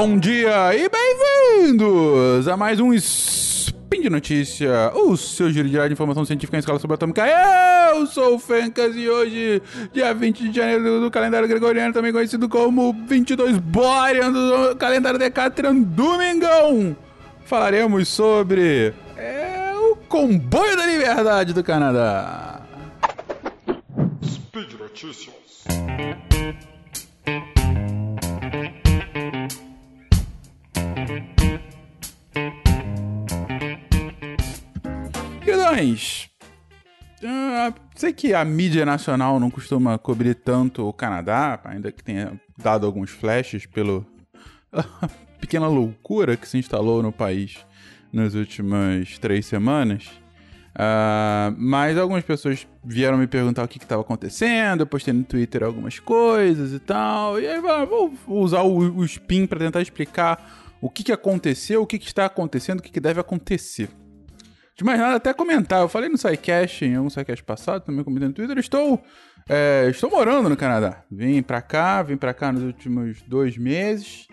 Bom dia e bem-vindos a mais um Spin de Notícia, o seu giro de informação científica em escala subatômica. Eu sou o Fencas e hoje, dia 20 de janeiro do calendário gregoriano, também conhecido como 22 Borean do calendário Decatrian Domingão, falaremos sobre é, o comboio da liberdade do Canadá. Speed Notícias. Queridões, ah, sei que a mídia nacional não costuma cobrir tanto o Canadá, ainda que tenha dado alguns flashes pela pequena loucura que se instalou no país nas últimas três semanas. Uh, mas algumas pessoas vieram me perguntar o que estava acontecendo. Eu postei no Twitter algumas coisas e tal. E aí vou usar o, o spin para tentar explicar o que, que aconteceu, o que, que está acontecendo, o que, que deve acontecer. De mais nada, até comentar. Eu falei no SciCast, em algum SciCast passado, também comentei no Twitter. Estou, é, estou morando no Canadá. Vim para cá, vim para cá nos últimos dois meses.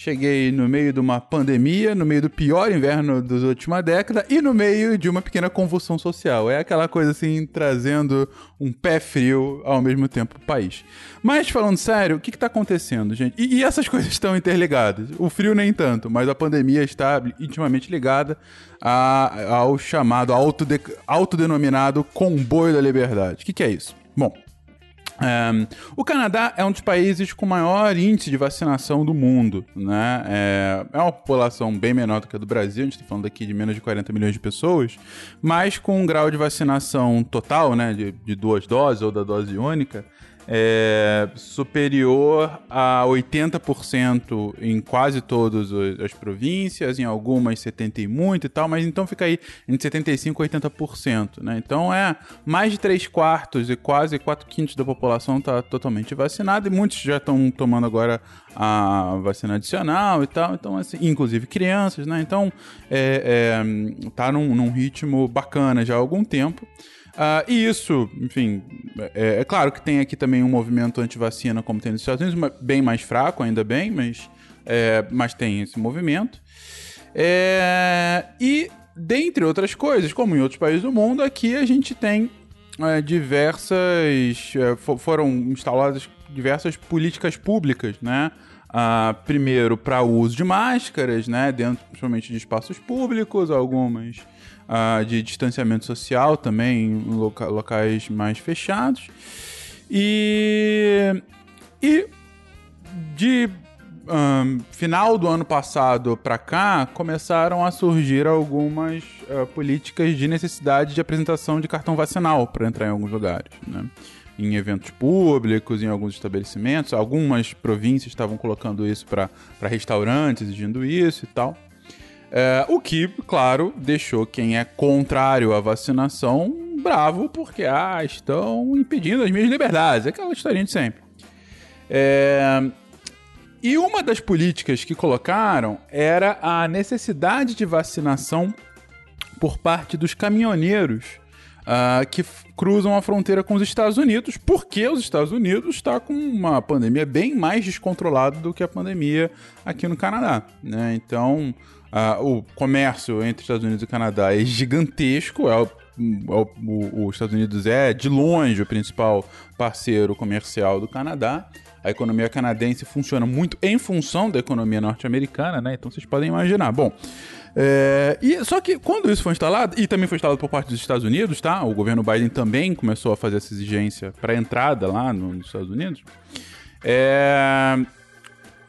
Cheguei no meio de uma pandemia, no meio do pior inverno das última década e no meio de uma pequena convulsão social. É aquela coisa assim, trazendo um pé frio ao mesmo tempo o país. Mas falando sério, o que está acontecendo, gente? E, e, essas coisas estão interligadas. O frio nem tanto, mas a pandemia está intimamente ligada a, ao chamado autode, autodenominado comboio da liberdade. O que, que é isso? Bom, o Canadá é um dos países com maior índice de vacinação do mundo, né? É, é uma população bem menor do que a do Brasil, a gente está falando aqui de menos de 40 milhões de pessoas, mas com um grau de vacinação total, né, de, de duas doses ou da dose única, é superior a 80% em quase todas as províncias, em algumas 70 e muito e tal, mas então fica aí entre 75% e 80%, né? Então é mais de 3 quartos e quase 4 quintos da população está totalmente vacinada e muitos já estão tomando agora a vacina adicional e tal, então assim, inclusive crianças, né? Então é, é, tá num, num ritmo bacana já há algum tempo. Uh, e isso, enfim, é, é, claro que tem aqui também um movimento anti-vacina, como tem nos Estados Unidos, bem mais fraco, ainda bem, mas, é, mas tem esse movimento. É, e, dentre outras coisas, como em outros países do mundo, aqui a gente tem é, diversas. É, foram instaladas diversas políticas públicas, né? Uh, primeiro, para uso de máscaras, né? Dentro, principalmente de espaços públicos, algumas uh, de distanciamento social também em loca locais mais fechados. E, e de um, final do ano passado para cá começaram a surgir algumas uh, políticas de necessidade de apresentação de cartão vacinal para entrar em alguns lugares, né? Em eventos públicos, em alguns estabelecimentos. Algumas províncias estavam colocando isso para restaurantes, exigindo isso e tal. É, o que, claro, deixou quem é contrário à vacinação bravo, porque ah, estão impedindo as minhas liberdades. É aquela historinha de sempre. É, e uma das políticas que colocaram era a necessidade de vacinação por parte dos caminhoneiros uh, que cruzam a fronteira com os Estados Unidos, porque os Estados Unidos está com uma pandemia bem mais descontrolada do que a pandemia aqui no Canadá. Né? Então, Uh, o comércio entre Estados Unidos e Canadá é gigantesco. É o, é os Estados Unidos é, de longe, o principal parceiro comercial do Canadá. A economia canadense funciona muito em função da economia norte-americana, né? Então vocês podem imaginar. Bom, é, e, só que quando isso foi instalado, e também foi instalado por parte dos Estados Unidos, tá? O governo Biden também começou a fazer essa exigência para entrada lá no, nos Estados Unidos. É,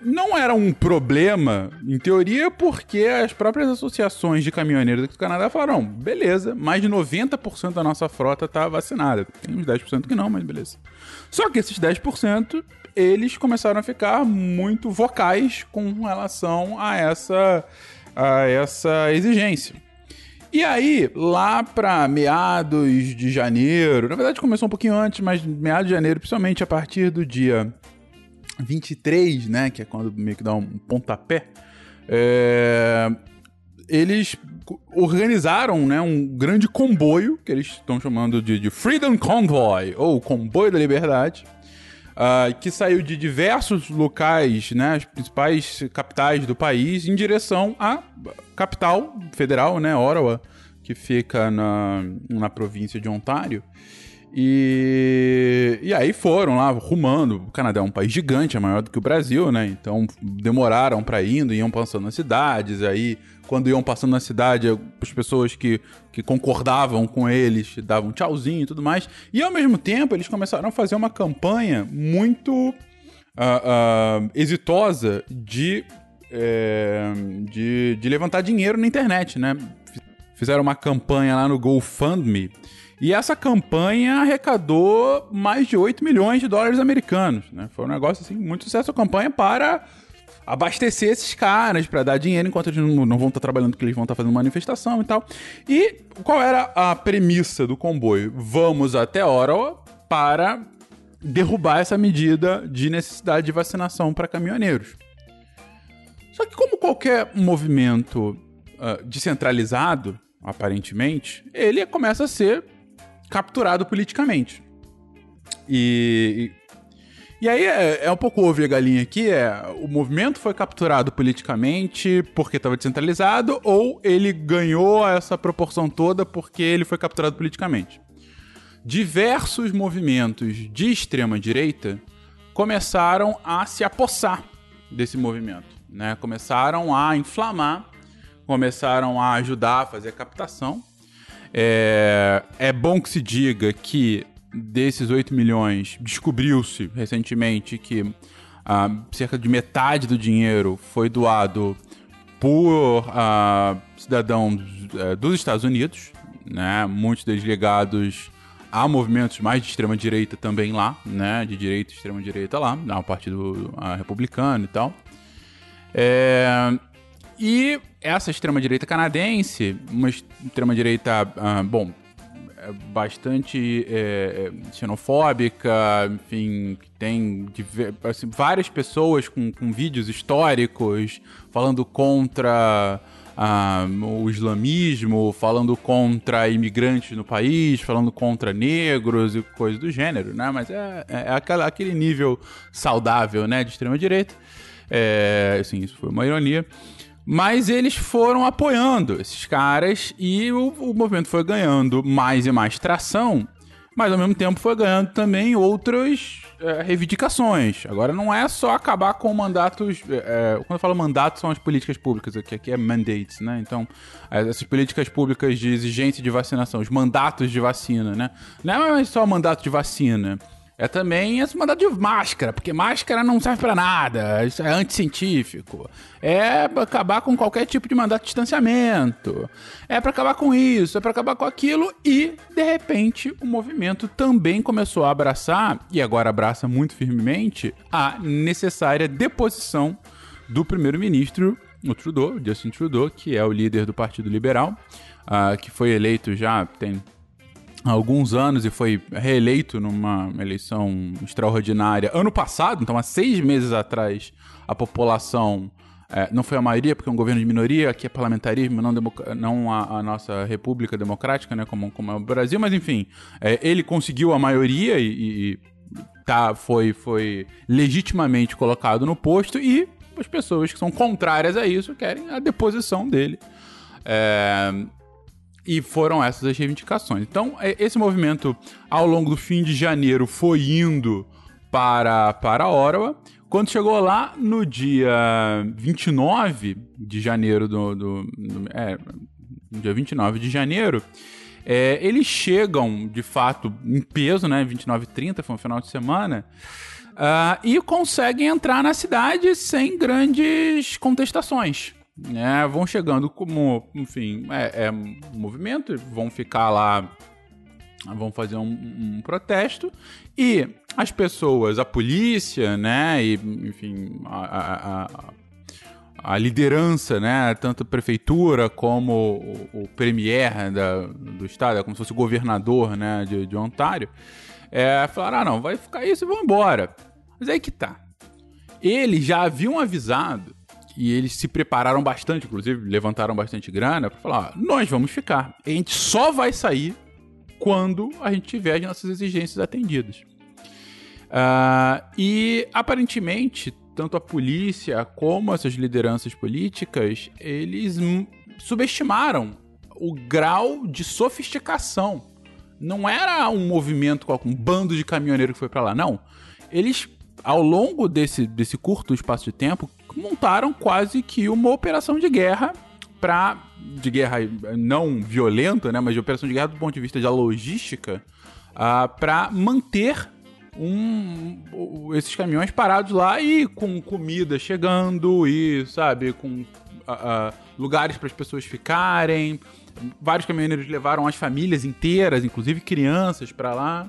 não era um problema, em teoria, porque as próprias associações de caminhoneiros do Canadá falaram: beleza, mais de 90% da nossa frota está vacinada. Tem uns 10% que não, mas beleza. Só que esses 10%, eles começaram a ficar muito vocais com relação a essa, a essa exigência. E aí, lá para meados de janeiro, na verdade começou um pouquinho antes, mas meados de janeiro, principalmente a partir do dia 23, né, que é quando meio que dá um pontapé, é, eles organizaram né, um grande comboio, que eles estão chamando de, de, Freedom Convoy, ou Comboio da Liberdade, uh, que saiu de diversos locais, né, as principais capitais do país, em direção à capital federal, né, Ottawa, que fica na, na província de Ontário. E, e aí foram lá rumando. O Canadá é um país gigante, é maior do que o Brasil, né? Então demoraram para indo, iam passando nas cidades. Aí, quando iam passando na cidade, as pessoas que, que concordavam com eles davam tchauzinho e tudo mais. E ao mesmo tempo, eles começaram a fazer uma campanha muito uh, uh, exitosa de, é, de, de levantar dinheiro na internet, né? Fizeram uma campanha lá no GoFundMe e essa campanha arrecadou mais de 8 milhões de dólares americanos. Né? Foi um negócio assim, muito sucesso a campanha para abastecer esses caras, para dar dinheiro enquanto eles não, não vão estar trabalhando, porque eles vão estar fazendo manifestação e tal. E qual era a premissa do comboio? Vamos até Ottawa para derrubar essa medida de necessidade de vacinação para caminhoneiros. Só que como qualquer movimento uh, descentralizado, aparentemente, ele começa a ser capturado politicamente. E, e, aí é, é, um pouco ouvir a galinha aqui, é o movimento foi capturado politicamente porque estava descentralizado ou ele ganhou essa proporção toda porque ele foi capturado politicamente. Diversos movimentos de extrema direita começaram a se apossar desse movimento, né? Começaram a inflamar, começaram a ajudar a fazer a captação é, é bom que se diga que desses 8 milhões, descobriu-se recentemente que ah, cerca de metade do dinheiro foi doado por ah, cidadãos eh, dos Estados Unidos, né? muitos deles ligados a movimentos mais de extrema direita também lá, né? De direita e extrema direita lá, na partido uh, republicano e tal. É, e essa extrema-direita canadense, uma extrema-direita, uh, bom, é bastante é, é, xenofóbica, enfim, tem assim, várias pessoas com, com, vídeos históricos falando contra uh, o islamismo, falando contra imigrantes no país, falando contra negros e coisas do gênero, né? Mas é, é, é aquele nível saudável, né, de extrema-direita. É, assim, isso foi uma ironia. Mas eles foram apoiando esses caras e o, o movimento foi ganhando mais e mais tração, mas ao mesmo tempo foi ganhando também outras é, reivindicações. Agora não é só acabar com mandatos. É, quando eu falo mandatos, são as políticas públicas, aqui, aqui é mandates, né? Então, essas políticas públicas de exigência de vacinação, os mandatos de vacina, né? Não é só mandato de vacina é também esse mandato de máscara, porque máscara não serve para nada, isso é anticientífico. É pra acabar com qualquer tipo de mandato de distanciamento. É para acabar com isso, é para acabar com aquilo e, de repente, o movimento também começou a abraçar, e agora abraça muito firmemente, a necessária deposição do primeiro-ministro, o Trudeau, Justin Trudeau, que é o líder do Partido Liberal, uh, que foi eleito já tem há alguns anos e foi reeleito numa eleição extraordinária ano passado, então há seis meses atrás, a população. É, não foi a maioria, porque é um governo de minoria, aqui é parlamentarismo, não, não a, a, nossa república democrática, né, como, como é o Brasil, mas enfim, é, ele conseguiu a maioria e, e tá, foi, foi legitimamente colocado no posto e as pessoas que são contrárias a isso querem a deposição dele. É, e foram essas as reivindicações. Então, é, esse movimento, ao longo do fim de janeiro, foi indo para, para Ottawa. Quando chegou lá, no dia 29 de janeiro do. do, do é, dia 29 de janeiro, é, eles chegam, de fato, em peso, né? 29 e 30, foi um final de semana. Uh, e conseguem entrar na cidade sem grandes contestações né, vão chegando como, enfim, é, é movimento, vão ficar lá, vão fazer um, um, protesto e as pessoas, a polícia, né, e, enfim, a, a, a liderança, né, tanto a prefeitura como o, o premier da, do estado, é como se fosse o governador, né, de, de Ontário, é, falaram, ah, não, vai ficar isso e vão embora. Mas aí que tá. Eles já haviam avisado e eles se prepararam bastante, inclusive levantaram bastante grana para falar: nós vamos ficar. A gente só vai sair quando a gente tiver as nossas exigências atendidas. Uh, e aparentemente, tanto a polícia como essas lideranças políticas, eles subestimaram o grau de sofisticação. Não era um movimento com um bando de caminhoneiros que foi para lá, não. Eles, ao longo desse, desse curto espaço de tempo, montaram quase que uma operação de guerra para de guerra não violenta, né, mas de operação de guerra do ponto de vista da logística, uh, para manter um, esses caminhões parados lá e com comida chegando e, sabe, com uh, uh, lugares para as pessoas ficarem. Vários caminhoneiros levaram as famílias inteiras, inclusive crianças, para lá.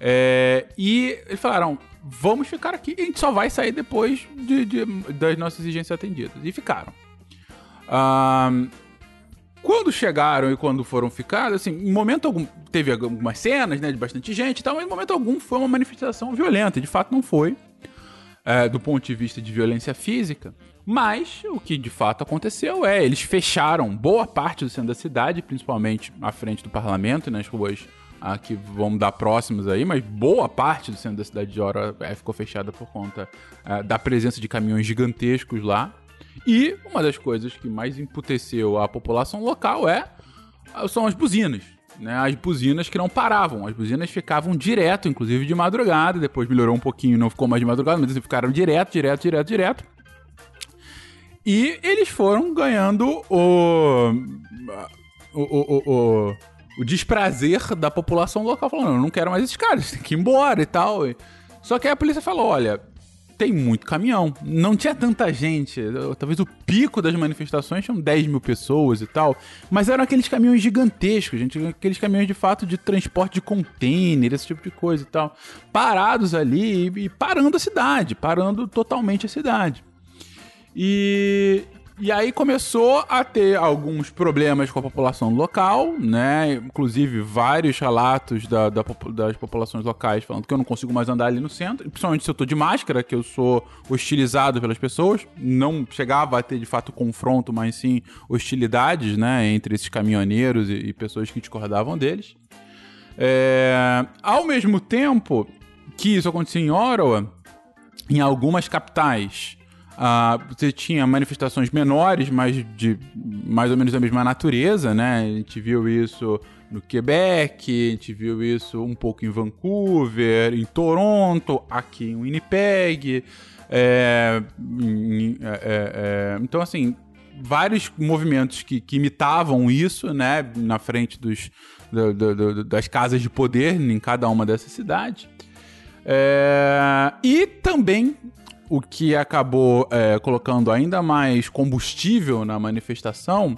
É, e eles falaram: vamos ficar aqui a gente só vai sair depois de, de das nossas exigências atendidas. E ficaram. Uh, quando chegaram e quando foram ficar, assim, em momento algum, teve algumas cenas, né, de bastante gente e tal, mas em momento algum foi uma manifestação violenta. De fato, não foi, é, do ponto de vista de violência física. Mas o que de fato aconteceu é, eles fecharam boa parte do centro da cidade, principalmente à frente do parlamento, nas ruas ah, que vão dar próximas aí, mas boa parte do centro da cidade de Ora é, ficou fechada por conta é, da presença de caminhões gigantescos lá. E uma das coisas que mais emputeceu a população local é são as buzinas. Né, as buzinas que não paravam, as buzinas ficavam direto, inclusive de madrugada, depois melhorou um pouquinho, não ficou mais de madrugada, mas eles ficaram direto, direto, direto, direto. E eles foram ganhando o, o, o, o, o desprazer da população local, falando: não quero mais esses caras, tem que ir embora e tal. Só que aí a polícia falou: olha, tem muito caminhão. Não tinha tanta gente. Talvez o pico das manifestações tinham 10 mil pessoas e tal. Mas eram aqueles caminhões gigantescos, gente. Aqueles caminhões de fato de transporte de container, esse tipo de coisa e tal. Parados ali e parando a cidade. Parando totalmente a cidade. E, e aí começou a ter alguns problemas com a população local, né? Inclusive vários relatos da, da, das populações locais falando que eu não consigo mais andar ali no centro, principalmente se eu tô de máscara, que eu sou hostilizado pelas pessoas. Não chegava a ter de fato confronto, mas sim hostilidades, né? Entre esses caminhoneiros e, e pessoas que discordavam deles. É, ao mesmo tempo que isso acontecia em Ottawa, em algumas capitais Uh, você tinha manifestações menores, mas de mais ou menos da mesma natureza, né? A gente viu isso no Quebec, a gente viu isso um pouco em Vancouver, em Toronto, aqui em Winnipeg. É, é, é, é, então, assim, vários movimentos que, que, imitavam isso, né? Na frente dos, do, do, do, das casas de poder em cada uma dessas cidades. É, e também o que acabou é, colocando ainda mais combustível na manifestação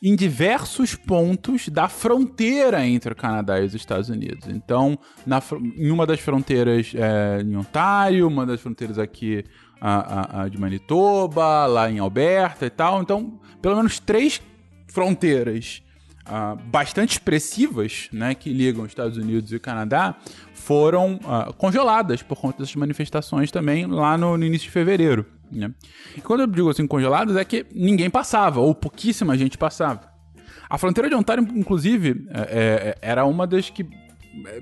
em diversos pontos da fronteira entre o Canadá e os Estados Unidos. Então, na, em uma das fronteiras é, em Ontário, uma das fronteiras aqui a, a, a de Manitoba, lá em Alberta e tal. Então, pelo menos três fronteiras uh, bastante expressivas, né, que ligam os Estados Unidos e Canadá, foram uh, congeladas por conta dessas manifestações também lá no, no início de fevereiro. Né? E quando eu digo assim congeladas, é que ninguém passava, ou pouquíssima gente passava. A fronteira de Ontário, inclusive, é, é, era uma das que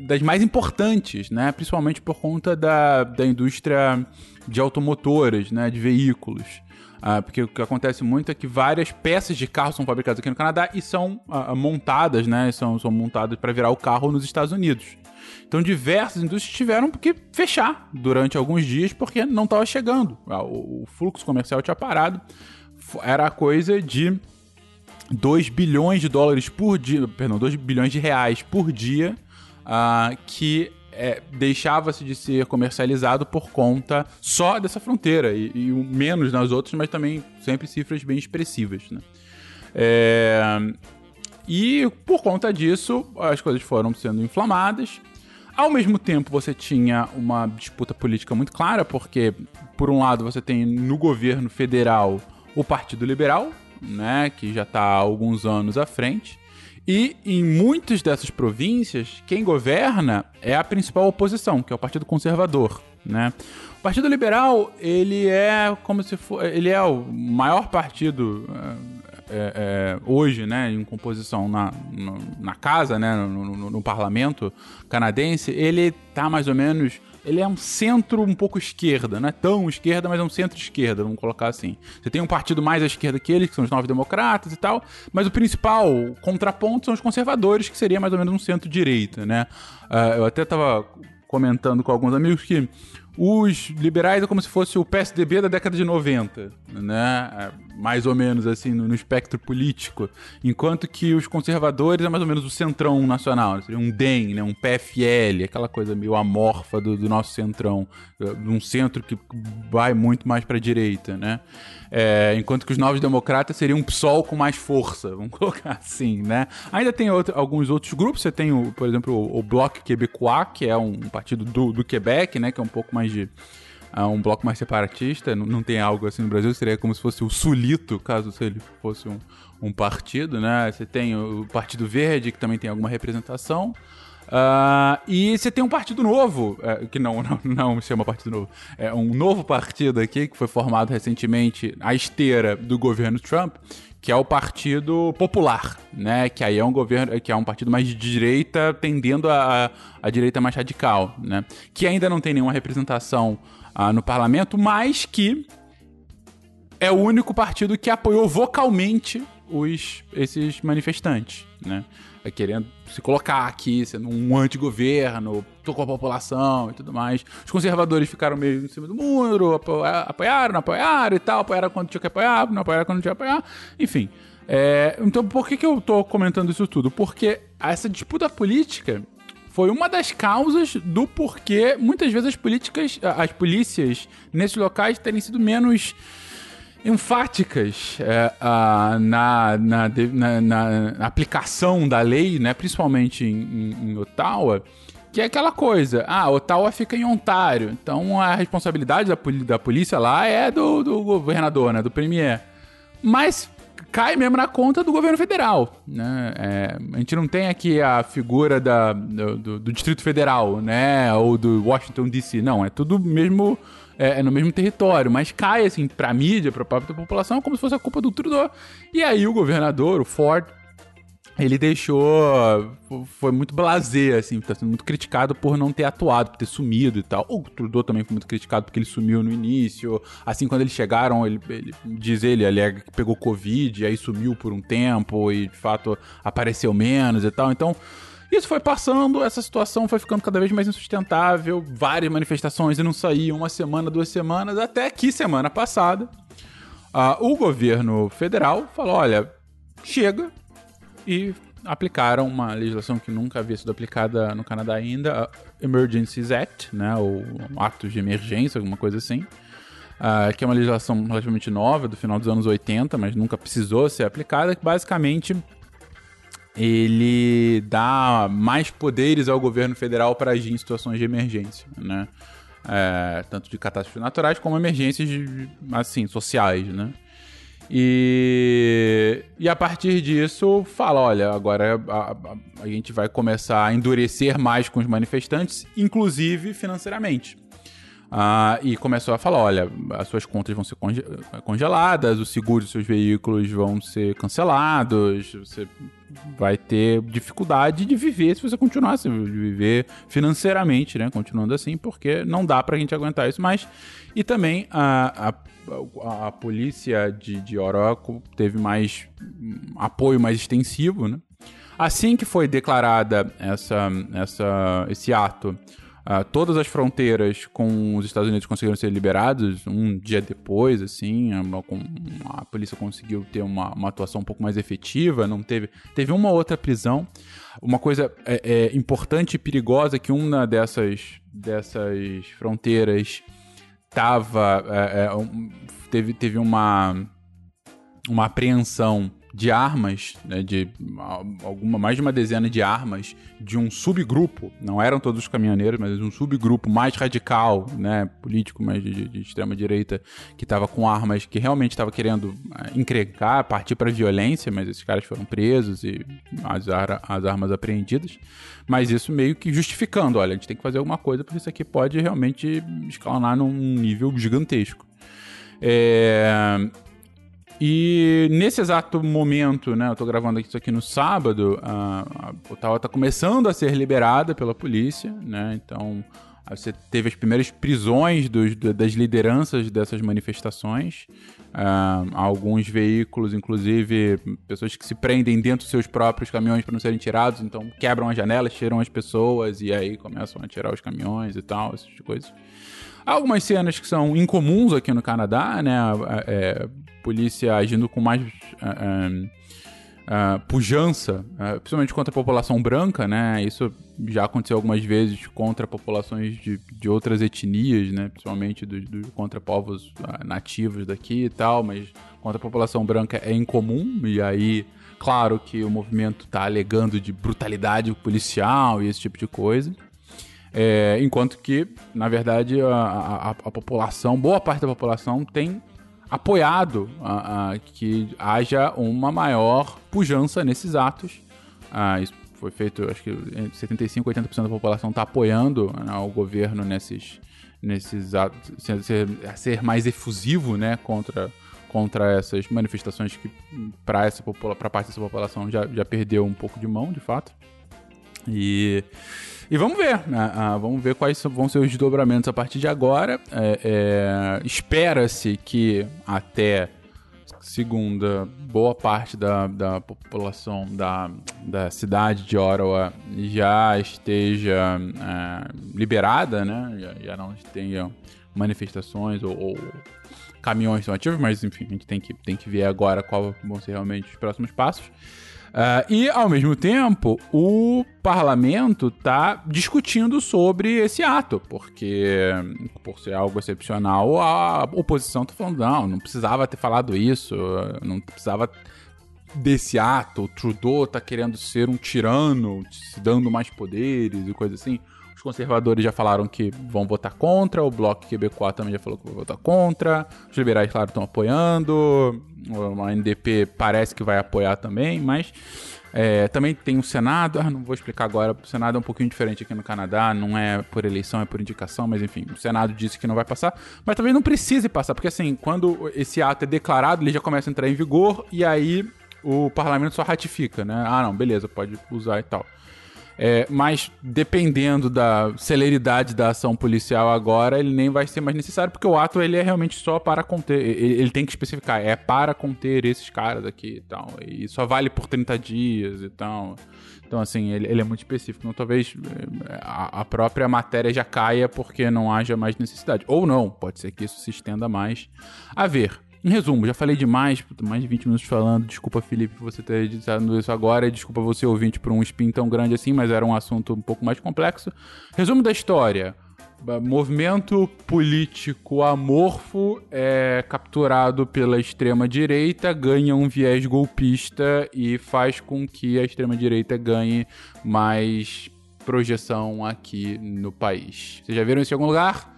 das mais importantes, né? Principalmente por conta da, da indústria de automotoras, né? De veículos. Uh, porque o que acontece muito é que várias peças de carro são fabricadas aqui no Canadá e são uh, montadas, né? São, são montadas para virar o carro nos Estados Unidos. Então, diversas indústrias tiveram que fechar durante alguns dias porque não estava chegando. Ah, o, o fluxo comercial tinha parado. Era coisa de 2 bilhões de dólares por dia, perdão, 2 bilhões de reais por dia uh, que é, deixava-se de ser comercializado por conta só dessa fronteira e, e, menos nas outras, mas também sempre cifras bem expressivas, né? É, e por conta disso, as coisas foram sendo inflamadas. Ao mesmo tempo, você tinha uma disputa política muito clara, porque, por um lado, você tem no governo federal o Partido Liberal, né, que já está há alguns anos à frente, e em muitas dessas províncias, quem governa é a principal oposição, que é o Partido Conservador, né? O Partido Liberal, ele é como se for, ele é o maior partido é, é, hoje, né, em composição na, na, na casa, né, no, no, no, parlamento canadense. Ele tá mais ou menos ele é um centro um pouco esquerda, não é tão esquerda, mas é um centro-esquerda, vamos colocar assim. Você tem um partido mais à esquerda que ele, que são os novos democratas e tal, mas o principal contraponto são os conservadores, que seria mais ou menos um centro-direita, né? Uh, eu até tava comentando com alguns amigos que os liberais é como se fosse o PSDB da década de 90, né? É, mais ou menos assim, no, espectro político. Enquanto que os conservadores é mais ou menos o centrão nacional. Seria um DEM, né? um PFL, aquela coisa meio amorfa do, do nosso centrão. Um centro que vai muito mais para a direita, né? É, enquanto que os novos democratas seriam um PSOL com mais força, vamos colocar assim, né? Ainda tem outro, alguns outros grupos, você tem, o, por exemplo, o, o Bloc Québécois, que é um partido do, do Quebec, né? Que é um pouco mais de uh, um bloco mais separatista, não, não, tem algo assim no Brasil, seria como se fosse o Sulito, caso ele fosse um, um partido, né? Você tem o Partido Verde, que também tem alguma representação. Uh, e você tem um partido novo, é, que não, não, não chama partido novo, é um novo partido aqui, que foi formado recentemente à esteira do governo Trump, que é o Partido Popular, né? Que aí é um governo, que é um partido mais de direita, tendendo a, a direita mais radical, né? Que ainda não tem nenhuma representação uh, no parlamento, mas que é o único partido que apoiou vocalmente os, esses manifestantes, né? É querendo se colocar aqui, sendo um antigoverno, tocou a população e tudo mais. Os conservadores ficaram meio em cima do muro, apoiaram, não apoiaram e tal, apoiaram quando tinha que apoiar, não apoiaram quando tinha que apoiar, enfim. É, então, por que, que eu tô comentando isso tudo? Porque essa disputa política foi uma das causas do porquê muitas vezes as políticas, as polícias nesses locais terem sido menos enfáticas é, na, na, na, na, aplicação da lei, né, principalmente em, em, em, Ottawa, que é aquela coisa, ah, Ottawa fica em Ontário, então a responsabilidade da, da polícia lá é do, do governador, né, do premier. Mas cai mesmo na conta do governo federal, né? É, a gente não tem aqui a figura da, do, do, Distrito Federal, né? Ou do Washington DC, não, é tudo mesmo é, é, no mesmo território, mas cai assim pra mídia, pra própria população, como se fosse a culpa do Trudeau. E aí o governador, o Ford, ele deixou. Foi muito blazer, assim, tá sendo muito criticado por não ter atuado, por ter sumido e tal. O Trudeau também foi muito criticado porque ele sumiu no início. Assim, quando eles chegaram, ele, ele diz ele, alega que pegou Covid, e aí sumiu por um tempo e de fato apareceu menos e tal. Então. Isso foi passando, essa situação foi ficando cada vez mais insustentável, várias manifestações e não saíam uma semana, duas semanas, até que semana passada uh, o governo federal falou: olha, chega, e aplicaram uma legislação que nunca havia sido aplicada no Canadá ainda, a Emergencies Act, né, ou atos de emergência, alguma coisa assim, uh, que é uma legislação relativamente nova, do final dos anos 80, mas nunca precisou ser aplicada, que basicamente ele dá mais poderes ao governo federal para agir em situações de emergência, né? É, tanto de catástrofes naturais como emergências assim sociais, né? E, e a partir disso, fala: olha, agora a, a, a, gente vai começar a endurecer mais com os manifestantes, inclusive financeiramente. Ah, e começou a falar: olha, as suas contas vão ser conge congeladas, os seguros dos seus veículos vão ser cancelados, você vai ter dificuldade de viver se você continuar assim, de viver financeiramente, né? Continuando assim, porque não dá pra gente aguentar isso mais. E também a, a, a polícia de, de Oroco teve mais apoio mais extensivo, né? Assim que foi declarada essa, essa, esse ato, Uh, todas as fronteiras com os Estados Unidos conseguiram ser liberadas um dia depois, assim, a, a polícia conseguiu ter uma, uma, atuação um pouco mais efetiva, não teve, teve uma outra prisão. Uma coisa é, é importante e perigosa é que uma dessas, dessas fronteiras tava, é, é, um, teve, teve uma, uma apreensão de armas, né, de alguma mais de uma dezena de armas de um subgrupo, não eram todos os caminhoneiros, mas um subgrupo mais radical, né, político, mais de, de extrema direita, que estava com armas que realmente estava querendo eh, encrencar, partir para violência, mas esses caras foram presos e as, ar as armas apreendidas. Mas isso meio que justificando, olha, a gente tem que fazer alguma coisa porque isso aqui pode realmente escalonar num nível gigantesco. É, e nesse exato momento, né, eu tô gravando isso aqui no sábado, a, a Ottawa tá começando a ser liberada pela polícia, né, então Você teve as primeiras prisões dos, das lideranças dessas manifestações. Uh, alguns veículos, inclusive, pessoas que se prendem dentro dos seus próprios caminhões para não serem tirados, então quebram as janelas, tiram as pessoas e aí começam a tirar os caminhões e tal, essas coisas. Algumas cenas que são incomuns aqui no Canadá, né? É, polícia agindo com mais. Uh, uh, uh, pujança, principalmente contra a população branca, né? Isso já aconteceu algumas vezes contra populações de, de outras etnias, né? Principalmente do, do contra povos nativos daqui e tal, mas contra a população branca é incomum, e aí, claro que o movimento está alegando de brutalidade policial e esse tipo de coisa. É, enquanto que, na verdade, a, a, a, população, boa parte da população tem apoiado uh, que haja uma maior pujança nesses atos. Uh, isso foi feito, acho que 75, 80% da população está apoiando né, o governo nesses, nesses atos, ser, ser mais efusivo né, contra, contra essas manifestações que, para essa para parte dessa população, já, já perdeu um pouco de mão, de fato. E. E vamos ver, né? ah, vamos ver quais vão ser os desdobramentos a partir de agora. É, é, Espera-se que até segunda, boa parte da, da população da, da cidade de Ottawa já esteja é, liberada, né? Já, já, não tenha manifestações ou, ou caminhões ativos, mas enfim, a gente tem que, tem que ver agora qual vão ser realmente os próximos passos. Uh, e, ao mesmo tempo, o parlamento está discutindo sobre esse ato, porque, por ser algo excepcional, a oposição está falando: não, não precisava ter falado isso, não precisava desse ato. O Trudeau está querendo ser um tirano, se dando mais poderes e coisa assim. Os conservadores já falaram que vão votar contra, o Bloco Quebecois também já falou que vai votar contra, os liberais, claro, estão apoiando, a NDP parece que vai apoiar também, mas é, também tem o Senado, ah, não vou explicar agora, o Senado é um pouquinho diferente aqui no Canadá, não é por eleição, é por indicação, mas enfim, o Senado disse que não vai passar, mas talvez não precise passar, porque assim, quando esse ato é declarado, ele já começa a entrar em vigor e aí o parlamento só ratifica, né? Ah, não, beleza, pode usar e tal. É, mas dependendo da celeridade da ação policial agora, ele nem vai ser mais necessário, porque o ato ele é realmente só para conter. Ele, ele tem que especificar, é para conter esses caras aqui e tal. E só vale por 30 dias e tal. Então, assim, ele, ele é muito específico. Então, talvez é, a, a, própria matéria já caia porque não haja mais necessidade. Ou não, pode ser que isso se estenda mais. A ver. Em resumo, já falei demais, mais de 20 minutos falando. Desculpa, Felipe, por você ter editado isso agora. Desculpa você, ouvinte, por um spin tão grande assim, mas era um assunto um pouco mais complexo. Resumo da história. Movimento político amorfo é capturado pela extrema-direita, ganha um viés golpista e faz com que a extrema-direita ganhe mais projeção aqui no país. Vocês já viram isso em algum lugar?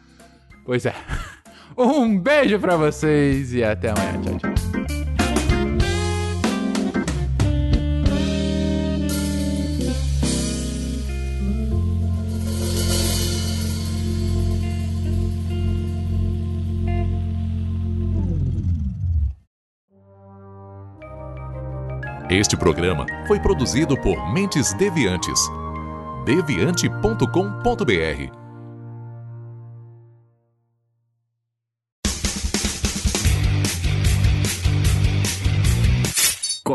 Pois é. Um beijo para vocês e até amanhã. Tchau, tchau. Este programa foi produzido por Mentes Deviantes. deviante.com.br